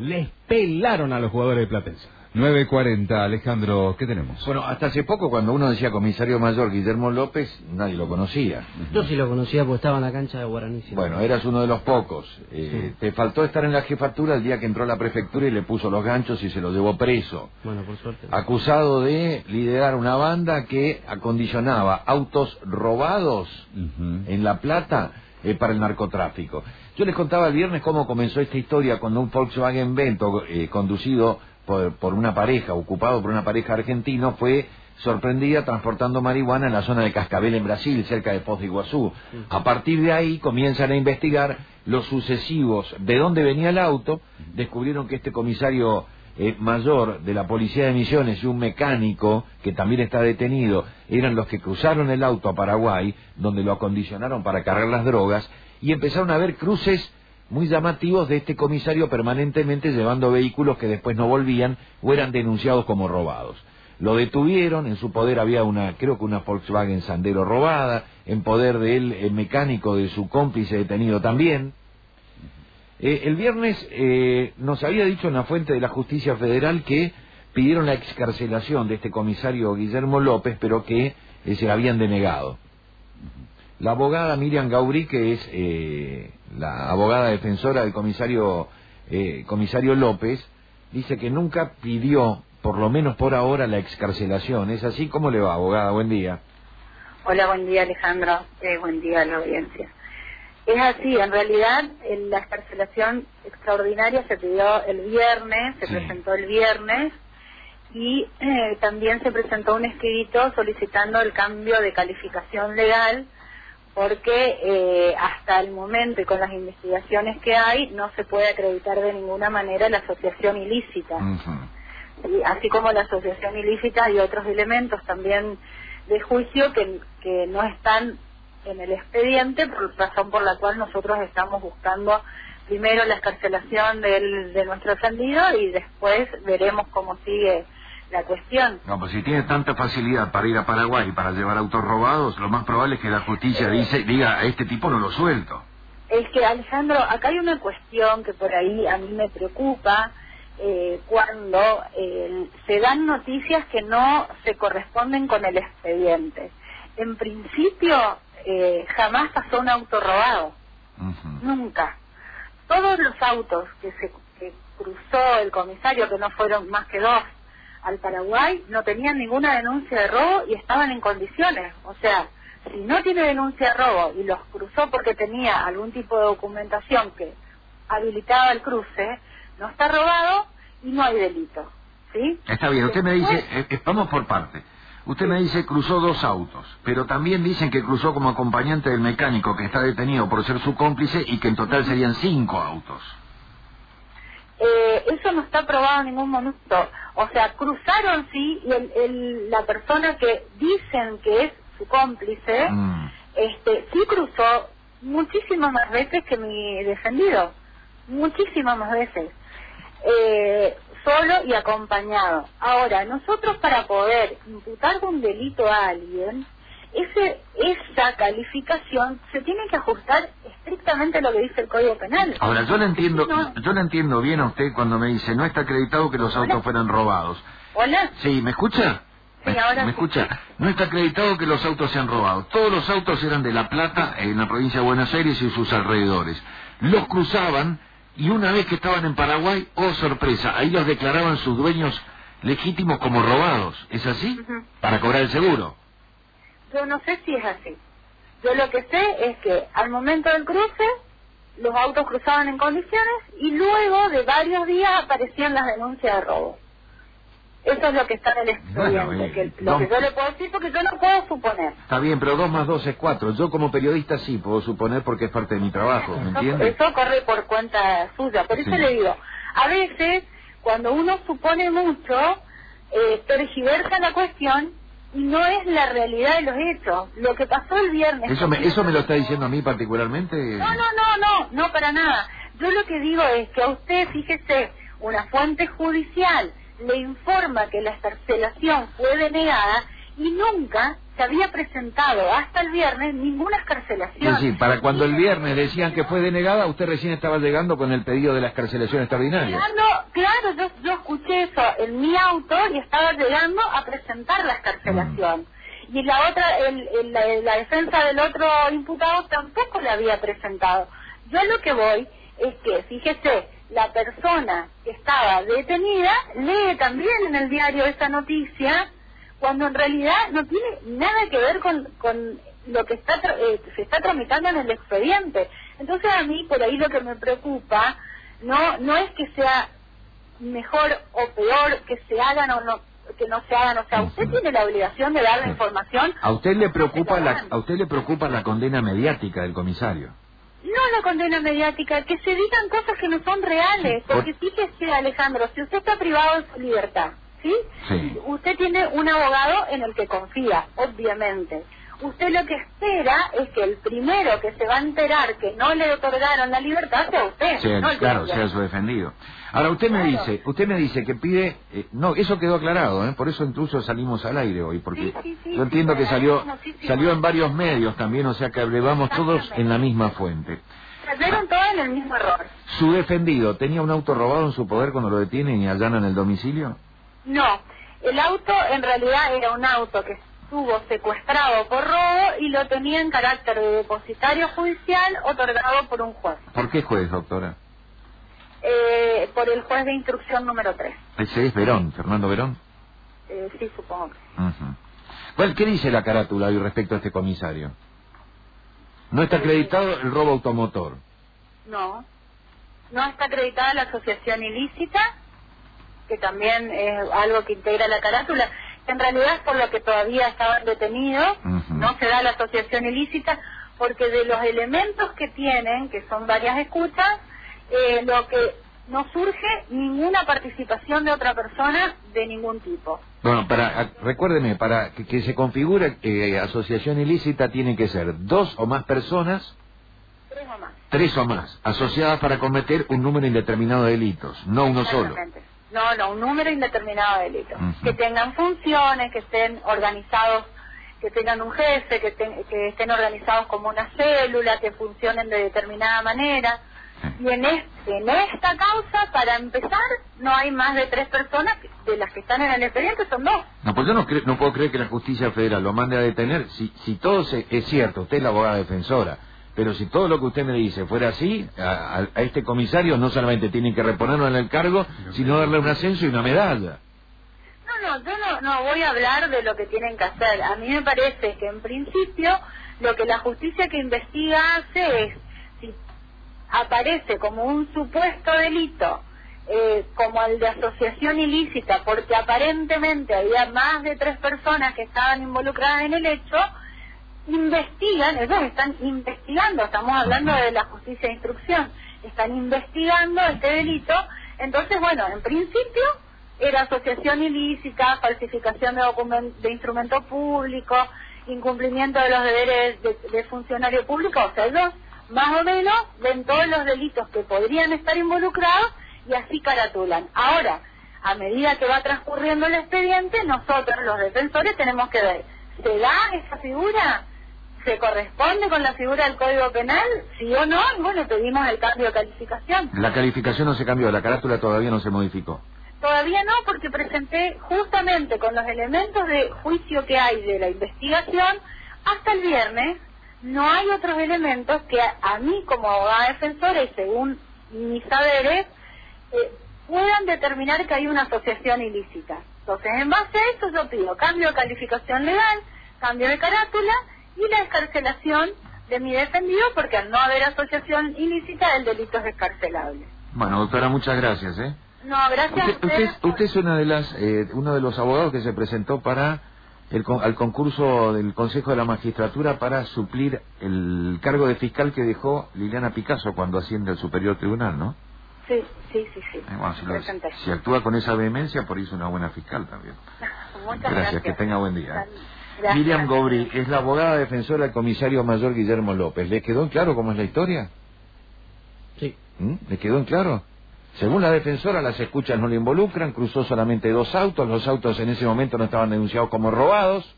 Les pelaron a los jugadores de Platense. 9.40, Alejandro, ¿qué tenemos? Bueno, hasta hace poco cuando uno decía comisario mayor Guillermo López, nadie lo conocía. Yo sí lo conocía porque estaba en la cancha de Guaraní. sí. Bueno, eras uno de los pocos. Eh, Te faltó estar en la jefatura el día que entró a la prefectura y le puso los ganchos y se lo llevó preso. Bueno, por suerte. Acusado de liderar una banda que acondicionaba autos robados en La Plata eh, para el narcotráfico. Yo les contaba el viernes cómo comenzó esta historia cuando un Volkswagen Vento eh, conducido por, por una pareja, ocupado por una pareja argentino, fue sorprendida transportando marihuana en la zona de Cascabel en Brasil, cerca de Foz de Iguazú. A partir de ahí comienzan a investigar los sucesivos de dónde venía el auto, descubrieron que este comisario eh, mayor de la Policía de Misiones y un mecánico que también está detenido eran los que cruzaron el auto a Paraguay, donde lo acondicionaron para cargar las drogas, y empezaron a ver cruces muy llamativos de este comisario permanentemente llevando vehículos que después no volvían o eran denunciados como robados. Lo detuvieron, en su poder había una, creo que una Volkswagen Sandero robada, en poder de él, el mecánico de su cómplice detenido también. Eh, el viernes eh, nos había dicho una fuente de la justicia federal que pidieron la excarcelación de este comisario Guillermo López, pero que eh, se la habían denegado. La abogada Miriam Gauri, que es eh, la abogada defensora del comisario, eh, comisario López, dice que nunca pidió, por lo menos por ahora, la excarcelación. ¿Es así? ¿Cómo le va, abogada? Buen día. Hola, buen día Alejandro, Eh, buen día a la audiencia. Es así, en realidad en la escarcelación extraordinaria se pidió el viernes, se Sí. presentó el viernes y eh, también se presentó un escrito solicitando el cambio de calificación legal porque eh, hasta el momento y con las investigaciones que hay no se puede acreditar de ninguna manera la asociación ilícita. ¿sí? así como la asociación ilícita y otros elementos también de juicio que, que no están en el expediente, por razón por la cual nosotros estamos buscando primero la escarcelación del, de nuestro ofendido y después veremos cómo sigue la cuestión. No, pues si tiene tanta facilidad para ir a Paraguay y para llevar autos robados, lo más probable es que la justicia dice, diga, a este tipo no lo suelto. Es que, Alejandro, acá hay una cuestión que por ahí a mí me preocupa eh, cuando eh, se dan noticias que no se corresponden con el expediente. En principio, eh, jamás pasó un auto robado, Ujú. nunca. Todos los autos que se que cruzó el comisario, que no fueron más que dos, al Paraguay, no tenían ninguna denuncia de robo y estaban en condiciones. O sea, si no tiene denuncia de robo y los cruzó porque tenía algún tipo de documentación que habilitaba el cruce, no está robado y no hay delito. ¿Sí? Está bien, usted me dice, eh, eh, vamos por parte. Usted me dice cruzó dos autos, pero también dicen que cruzó como acompañante del mecánico que está detenido por ser su cómplice y que en total serían cinco autos. Eh, eso no está probado en ningún momento. O sea, cruzaron sí y el, el- la persona que dicen que es su cómplice, Mm. este, sí cruzó muchísimas más veces que mi defendido, muchísimas más veces, eh, solo y acompañado. Ahora, nosotros para poder imputar un delito a alguien, ese, esa calificación se tiene que ajustar estrictamente lo que dice el Código Penal. Ahora, yo le entiendo, No. yo le entiendo bien a usted cuando me dice, no está acreditado que los autos fueran robados. Hola. Sí, ¿me escucha? Sí, ¿Me, ahora ¿me sí. escucha? No está acreditado que los autos sean robados. Todos los autos eran de La Plata, en la provincia de Buenos Aires y sus alrededores. Los cruzaban y una vez que estaban en Paraguay, oh sorpresa, ahí los declaraban sus dueños legítimos como robados. ¿Es así? Ujú. Para cobrar el seguro. Yo no sé si es así. Yo lo que sé es que al momento del cruce los autos cruzaban en condiciones y luego de varios días aparecían las denuncias de robo. Eso es lo que está en el expediente, Bueno, y- que, lo no. que yo le puedo decir porque yo no puedo suponer. Está bien, pero dos más dos es cuatro. Yo como periodista sí puedo suponer porque es parte de mi trabajo, ¿me Eso, entiende? eso corre por cuenta suya. Por eso Sí. le digo, a veces cuando uno supone mucho, eh, tergiversa la cuestión y no es la realidad de los hechos. Lo que pasó el viernes... ¿Eso me, ¿Eso me lo está diciendo a mí particularmente? No, no, no, no, no para nada. Yo lo que digo es que a usted, fíjese, una fuente judicial le informa que la escarcelación fue denegada y nunca se había presentado hasta el viernes ninguna Es escarcelación. decir, para cuando el viernes decían que fue denegada, usted recién estaba llegando con el pedido de la escarcelación extraordinaria. Llegando caso yo, yo escuché eso en mi auto y estaba llegando a presentar la escarcelación. Y la otra, el, el- la, la defensa del otro imputado tampoco la había presentado. Yo lo que voy es que, fíjese, la persona que estaba detenida lee también en el diario esa noticia cuando en realidad no tiene nada que ver con, con lo que está eh, se está tramitando en el expediente. Entonces a mí por ahí lo que me preocupa no no es que sea mejor o peor que se hagan o no que no se hagan, o sea, usted tiene la obligación de dar la información. ¿A usted le preocupa la, a usted le preocupa la condena mediática del comisario? No la condena mediática, que se digan cosas que no son reales, Por- porque fíjese Alejandro, si usted está privado de su libertad, ¿sí? Sí. Usted tiene un abogado en el que confía, obviamente. Usted lo que espera es que el primero que se va a enterar que no le otorgaron la libertad sea usted. Sea- no claro, sea su defendido. Ahora usted me Claro. dice, usted me dice que pide, eh, no, eso quedó aclarado, ¿eh? por eso incluso salimos al aire hoy, porque Sí, sí, sí, yo entiendo que salió, salió en varios medios también, o sea que hablamos todos en la misma fuente. Cayeron todos en el mismo error. ¿Su defendido tenía un auto robado en su poder cuando lo detienen y allanan el domicilio? No, el auto en realidad era un auto que estuvo secuestrado por robo y lo tenía en carácter de depositario judicial otorgado por un juez, ¿Por qué juez, doctora? eh, por el juez de instrucción número 3. Ese es Verón, Fernando Verón. Eh, sí, supongo. que. Bueno, ¿qué dice la carátula hoy respecto a este comisario? No está acreditado el robo automotor. No. No está acreditada la asociación ilícita, que también es algo que integra la carátula. En realidad es por lo que todavía estaban detenidos, no se da la asociación ilícita, porque de los elementos que tienen, que son varias escuchas, eh, lo que no surge ninguna participación de otra persona de ningún tipo. Bueno, para, recuérdeme, para que, que se configure eh, asociación ilícita tiene que ser dos o más personas, Tres o más. tres o más, asociadas para cometer un número indeterminado de delitos, no uno solo. No, no, un número indeterminado de delitos. Que tengan funciones, que estén organizados, que tengan un jefe, que, ten- que estén organizados como una célula, que funcionen de determinada manera. Y en, este, en esta causa, para empezar, no hay más de tres personas, de las que están en el expediente son dos. No, pues yo no, cre- no puedo creer que la justicia federal lo mande a detener. Si, si todo se- es cierto, usted es la abogada defensora, pero si todo lo que usted me dice fuera así, a, a- a este comisario no solamente tienen que reponerlo en el cargo, sino darle un ascenso y una medalla. No, no, yo no, no voy a hablar de lo que tienen que hacer. A mí me parece que en principio lo que la justicia que investiga hace es, si aparece como un supuesto delito, eh, como el de asociación ilícita, porque aparentemente había más de tres personas que estaban involucradas en el hecho, investigan, ellos están investigando, estamos hablando de la justicia de instrucción, están investigando este delito, entonces bueno, en principio era asociación ilícita, falsificación de, documen- de instrumento público, incumplimiento de los deberes de, de funcionario público, o sea, ellos más o menos ven todos los delitos que podrían estar involucrados y así caratulan. Ahora, a medida que va transcurriendo el expediente, nosotros los defensores tenemos que ver, ¿se da esa figura? ¿Se corresponde con la figura del Código Penal? ¿Sí o no? Bueno, pedimos el cambio de calificación. La calificación no se cambió, la carátula todavía no se modificó. Todavía no, porque presenté justamente con los elementos de juicio que hay de la investigación, hasta el viernes no hay otros elementos que a, a mí como abogada defensora y según mis saberes eh, puedan determinar que hay una asociación ilícita. Entonces, en base a eso yo pido cambio de calificación legal, cambio de carátula y la escarcelación de mi defendido porque al no haber asociación ilícita el delito es escarcelable. Bueno, doctora, muchas gracias, ¿eh? No, gracias a Usted, usted, ustedes por- usted es una de las, eh, uno de los abogados que se presentó para el, al concurso del Consejo de la Magistratura para suplir el cargo de fiscal que dejó Liliana Picasso cuando asciende al Superior Tribunal, ¿no? Sí, sí, sí, sí. Eh, bueno, si, lo- Presenté. si actúa con esa vehemencia, por eso una buena fiscal también. Muchas Gracias, gracias. que tenga buen día. Gracias. Miriam Gobri es la abogada defensora del comisario mayor Guillermo López. ¿Le quedó en claro cómo es la historia? Sí. ¿Mm? ¿Le quedó en claro? Según la defensora, las escuchas no le involucran, cruzó solamente dos autos, los autos en ese momento no estaban denunciados como robados,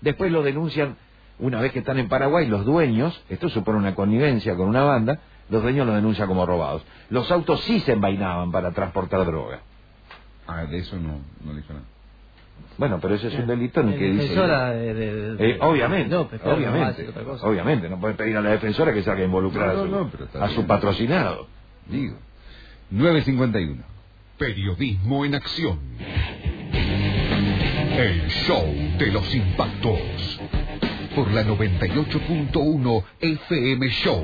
después lo denuncian una vez que están en Paraguay, los dueños, esto supone una connivencia con una banda, los dueños lo denuncian como robados. Los autos sí se envainaban para transportar droga. Ah, de eso no, no dijo nada. Bueno, pero eso es un delito en el El que dice... defensora de, de- de- Eh, obviamente, no a obviamente, cosa. obviamente, no puede pedir a la defensora que salga a involucrar No, a, su, no, no, pero está a su patrocinado. Digo. 9.51. Periodismo en acción. El show de los impactos. Por la 98.1 FM Show.